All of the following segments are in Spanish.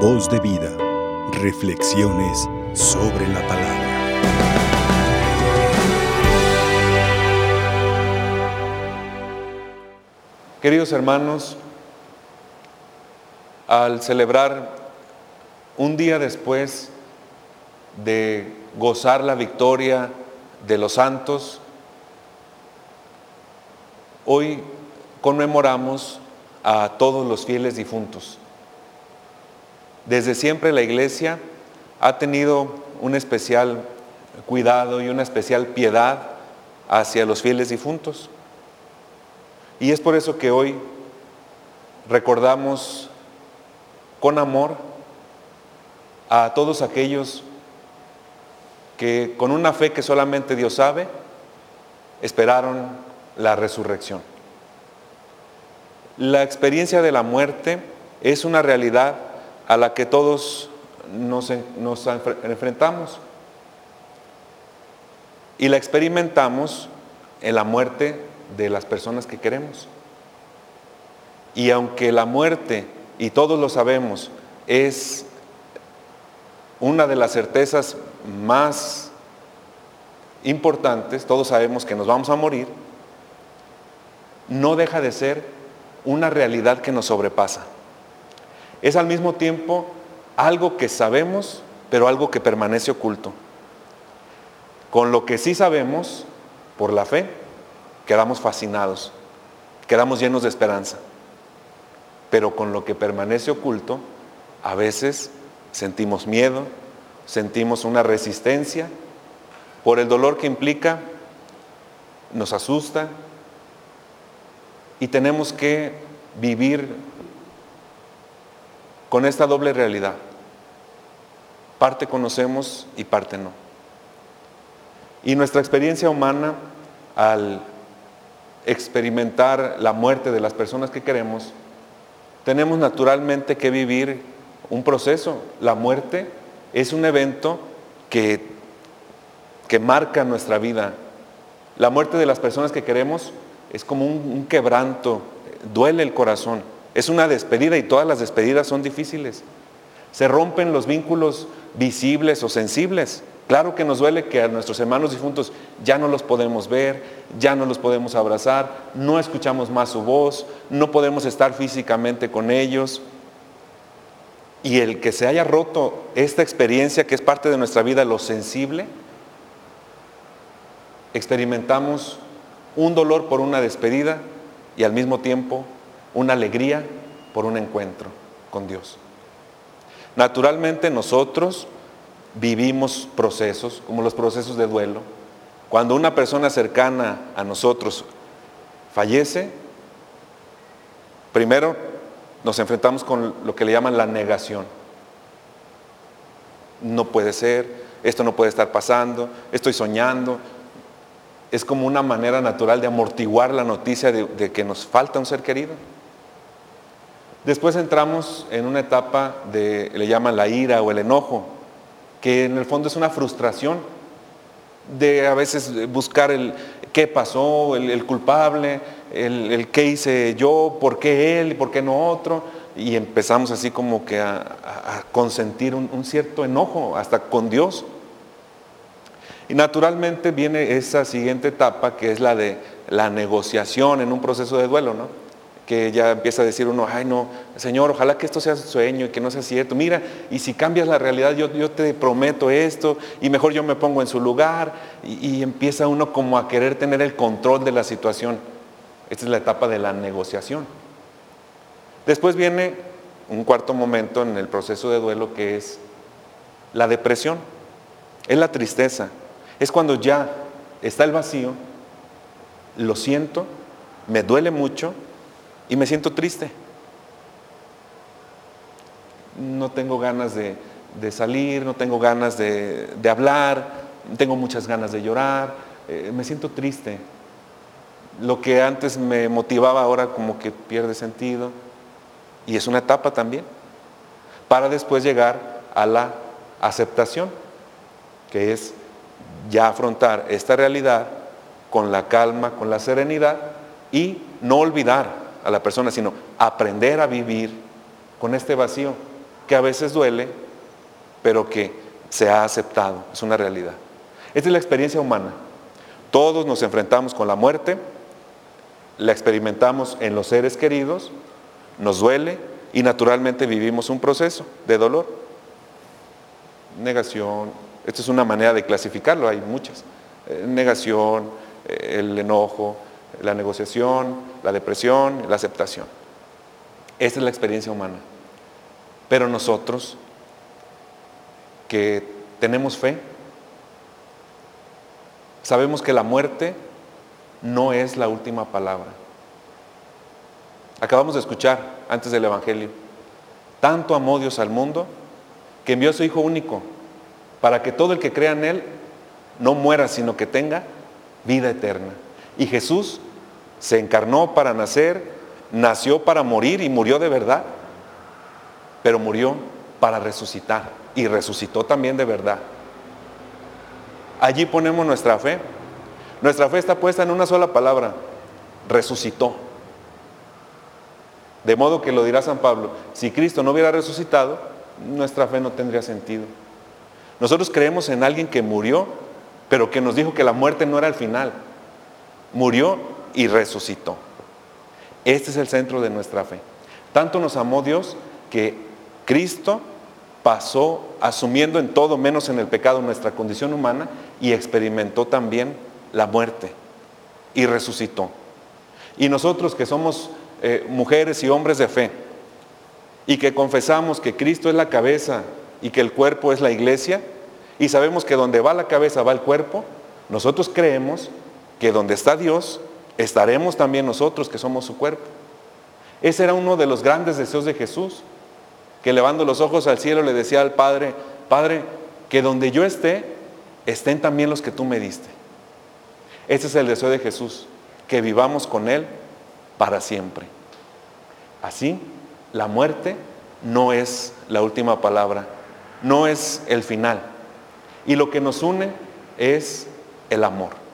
Voz de vida. Reflexiones sobre la palabra. Queridos hermanos, al celebrar un día después de gozar la victoria de los santos, hoy conmemoramos a todos los fieles difuntos. Desde siempre la iglesia ha tenido un especial cuidado y una especial piedad hacia los fieles difuntos. Y es por eso que hoy recordamos con amor a todos aquellos que con una fe que solamente Dios sabe, esperaron la resurrección. La experiencia de la muerte es una realidad a la que todos nos, enfrentamos y la experimentamos en la muerte de las personas que queremos. Y aunque la muerte, y todos lo sabemos, es una de las certezas más importantes, todos sabemos que nos vamos a morir, no deja de ser una realidad que nos sobrepasa. Es al mismo tiempo algo que sabemos, pero algo que permanece oculto. Con lo que sí sabemos, por la fe, quedamos fascinados, quedamos llenos de esperanza. Pero con lo que permanece oculto, a veces sentimos miedo, sentimos una resistencia por el dolor que implica, nos asusta y tenemos que vivir con esta doble realidad. Parte conocemos y parte no. Y nuestra experiencia humana al experimentar la muerte de las personas que queremos, tenemos naturalmente que vivir un proceso. La muerte es un evento que, que marca nuestra vida. La muerte de las personas que queremos es como un, un quebranto, duele el corazón. Es una despedida y todas las despedidas son difíciles. Se rompen los vínculos visibles o sensibles. Claro que nos duele que a nuestros hermanos difuntos ya no los podemos ver, ya no los podemos abrazar, no escuchamos más su voz, no podemos estar físicamente con ellos. Y el que se haya roto esta experiencia que es parte de nuestra vida, lo sensible, experimentamos un dolor por una despedida y al mismo tiempo una alegría por un encuentro con Dios. Naturalmente nosotros vivimos procesos, como los procesos de duelo. Cuando una persona cercana a nosotros fallece, primero nos enfrentamos con lo que le llaman la negación. No puede ser, esto no puede estar pasando, estoy soñando. Es como una manera natural de amortiguar la noticia de, que nos falta un ser querido. Después entramos en una etapa de, le llaman la ira o el enojo, que en el fondo es una frustración de a veces buscar el qué pasó, el, culpable, el, qué hice yo, por qué él y por qué no otro. Y empezamos así como que a, consentir un, un cierto enojo hasta con Dios. Y naturalmente viene esa siguiente etapa que es la de la negociación en un proceso de duelo, ¿no? Que ya empieza a decir uno, ay no, Señor, ojalá que esto sea sueño y que no sea cierto. Mira, y si cambias la realidad, yo, yo te prometo esto, y mejor yo me pongo en su lugar, y, y, empieza uno como a querer tener el control de la situación. Esta es la etapa de la negociación. Después viene un cuarto momento en el proceso de duelo que es la depresión, es la tristeza, es cuando ya está el vacío, lo siento, me duele mucho, y me siento triste. No tengo ganas de, salir, no tengo ganas de, hablar, tengo muchas ganas de llorar, eh, me siento triste. Lo que antes me motivaba ahora como que pierde sentido. Y es una etapa también. Para después llegar a la aceptación, que es ya afrontar esta realidad con la calma, con la serenidad y no olvidar a la persona, sino aprender a vivir con este vacío. que a veces duele, pero que se ha aceptado, es una realidad. Esta es la experiencia humana. Todos nos enfrentamos con la muerte, la experimentamos en los seres queridos, nos duele y naturalmente vivimos un proceso de dolor. Negación, esta es una manera de clasificarlo, hay muchas. Eh, negación, eh, el enojo, la negociación, la depresión, la aceptación. Esa es la experiencia humana. Pero nosotros, que tenemos fe, sabemos que la muerte no es la última palabra. Acabamos de escuchar antes del Evangelio, tanto amó Dios al mundo que envió a su Hijo único para que todo el que crea en Él no muera, sino que tenga vida eterna. Y Jesús se encarnó para nacer, nació para morir y murió de verdad, pero murió para resucitar y resucitó también de verdad. Allí ponemos nuestra fe. Nuestra fe está puesta en una sola palabra, resucitó. De modo que lo dirá San Pablo, si Cristo no hubiera resucitado, nuestra fe no tendría sentido. Nosotros creemos en alguien que murió, pero que nos dijo que la muerte no era el final. Murió y resucitó. Este es el centro de nuestra fe. Tanto nos amó Dios que Cristo pasó asumiendo en todo menos en el pecado nuestra condición humana y experimentó también la muerte y resucitó. Y nosotros que somos eh, mujeres y hombres de fe y que confesamos que Cristo es la cabeza y que el cuerpo es la iglesia y sabemos que donde va la cabeza va el cuerpo, nosotros creemos que donde está Dios estaremos también nosotros que somos su cuerpo. Ese era uno de los grandes deseos de Jesús, que levando los ojos al cielo le decía al Padre, Padre, que donde yo esté, estén también los que tú me diste. Ese es el deseo de Jesús, que vivamos con Él para siempre. Así, la muerte no es la última palabra, no es el final. Y lo que nos une es el amor.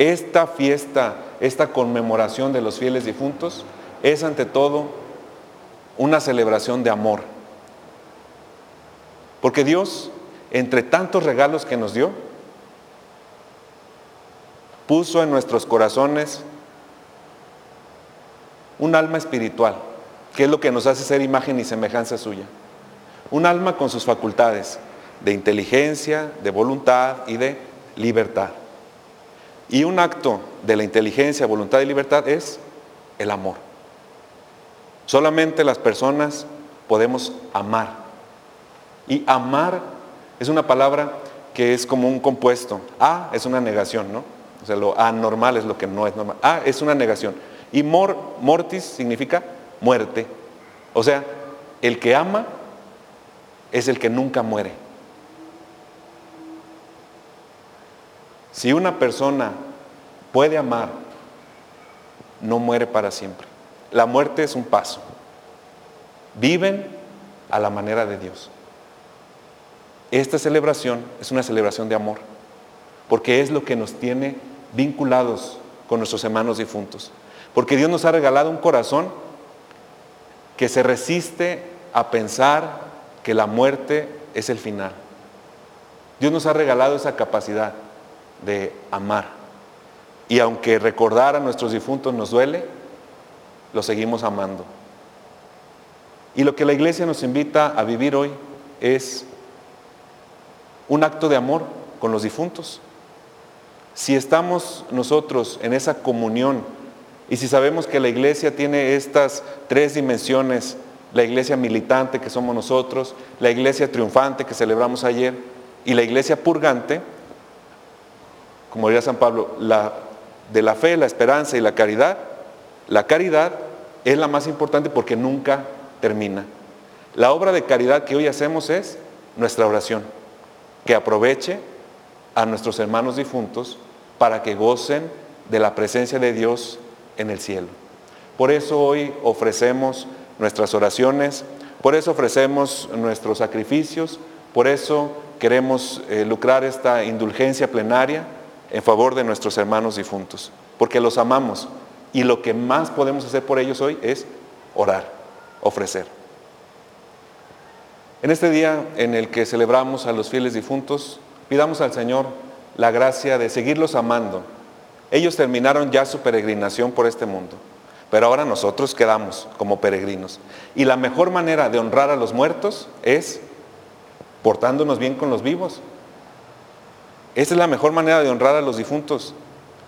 Esta fiesta, esta conmemoración de los fieles difuntos es ante todo una celebración de amor. Porque Dios, entre tantos regalos que nos dio, puso en nuestros corazones un alma espiritual, que es lo que nos hace ser imagen y semejanza suya. Un alma con sus facultades de inteligencia, de voluntad y de libertad. Y un acto de la inteligencia, voluntad y libertad es el amor. Solamente las personas podemos amar. Y amar es una palabra que es como un compuesto. A es una negación, ¿no? O sea, lo anormal es lo que no es normal. A es una negación. Y mor, mortis significa muerte. O sea, el que ama es el que nunca muere. Si una persona puede amar, no muere para siempre. La muerte es un paso. Viven a la manera de Dios. Esta celebración es una celebración de amor, porque es lo que nos tiene vinculados con nuestros hermanos difuntos. Porque Dios nos ha regalado un corazón que se resiste a pensar que la muerte es el final. Dios nos ha regalado esa capacidad de amar. Y aunque recordar a nuestros difuntos nos duele, los seguimos amando. Y lo que la iglesia nos invita a vivir hoy es un acto de amor con los difuntos. Si estamos nosotros en esa comunión y si sabemos que la iglesia tiene estas tres dimensiones, la iglesia militante que somos nosotros, la iglesia triunfante que celebramos ayer y la iglesia purgante, como diría San Pablo, de la fe, la esperanza y la caridad, la caridad es la más importante porque nunca termina. La obra de caridad que hoy hacemos es nuestra oración, que aproveche a nuestros hermanos difuntos para que gocen de la presencia de Dios en el cielo. Por eso hoy ofrecemos nuestras oraciones, por eso ofrecemos nuestros sacrificios, por eso queremos eh, lucrar esta indulgencia plenaria en favor de nuestros hermanos difuntos, porque los amamos y lo que más podemos hacer por ellos hoy es orar, ofrecer. En este día en el que celebramos a los fieles difuntos, pidamos al Señor la gracia de seguirlos amando. Ellos terminaron ya su peregrinación por este mundo, pero ahora nosotros quedamos como peregrinos. Y la mejor manera de honrar a los muertos es portándonos bien con los vivos. Esa es la mejor manera de honrar a los difuntos,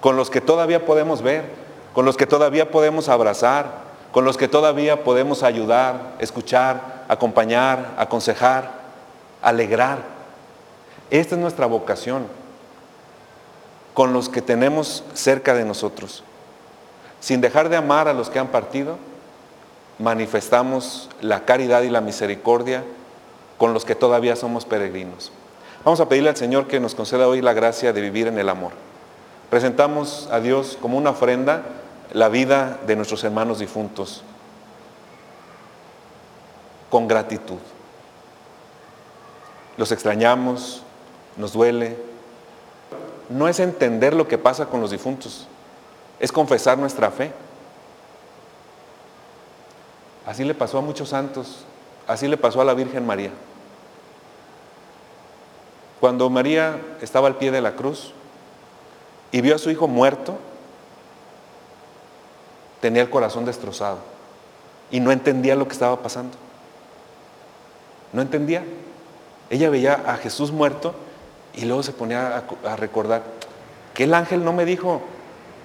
con los que todavía podemos ver, con los que todavía podemos abrazar, con los que todavía podemos ayudar, escuchar, acompañar, aconsejar, alegrar. Esta es nuestra vocación, con los que tenemos cerca de nosotros. Sin dejar de amar a los que han partido, manifestamos la caridad y la misericordia con los que todavía somos peregrinos. Vamos a pedirle al Señor que nos conceda hoy la gracia de vivir en el amor. Presentamos a Dios como una ofrenda la vida de nuestros hermanos difuntos con gratitud. Los extrañamos, nos duele. No es entender lo que pasa con los difuntos, es confesar nuestra fe. Así le pasó a muchos santos, así le pasó a la Virgen María. Cuando María estaba al pie de la cruz y vio a su hijo muerto, tenía el corazón destrozado y no entendía lo que estaba pasando. No entendía. Ella veía a Jesús muerto y luego se ponía a, recordar que el ángel no me dijo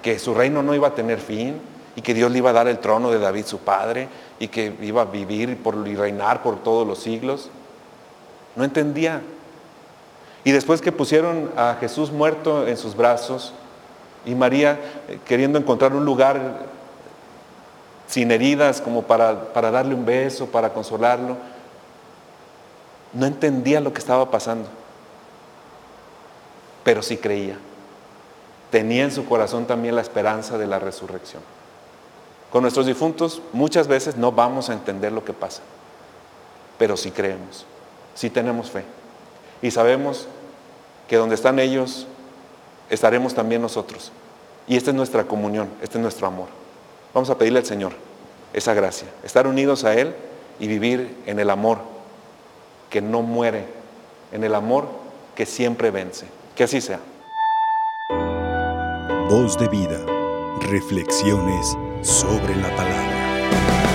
que su reino no iba a tener fin y que Dios le iba a dar el trono de David su padre y que iba a vivir y reinar por todos los siglos. No entendía. Y después que pusieron a Jesús muerto en sus brazos y María eh, queriendo encontrar un lugar sin heridas como para, para darle un beso, para consolarlo, no entendía lo que estaba pasando, pero sí creía. Tenía en su corazón también la esperanza de la resurrección. Con nuestros difuntos muchas veces no vamos a entender lo que pasa, pero sí creemos, sí tenemos fe. Y sabemos que donde están ellos, estaremos también nosotros. Y esta es nuestra comunión, este es nuestro amor. Vamos a pedirle al Señor esa gracia, estar unidos a Él y vivir en el amor que no muere, en el amor que siempre vence. Que así sea. Voz de vida, reflexiones sobre la palabra.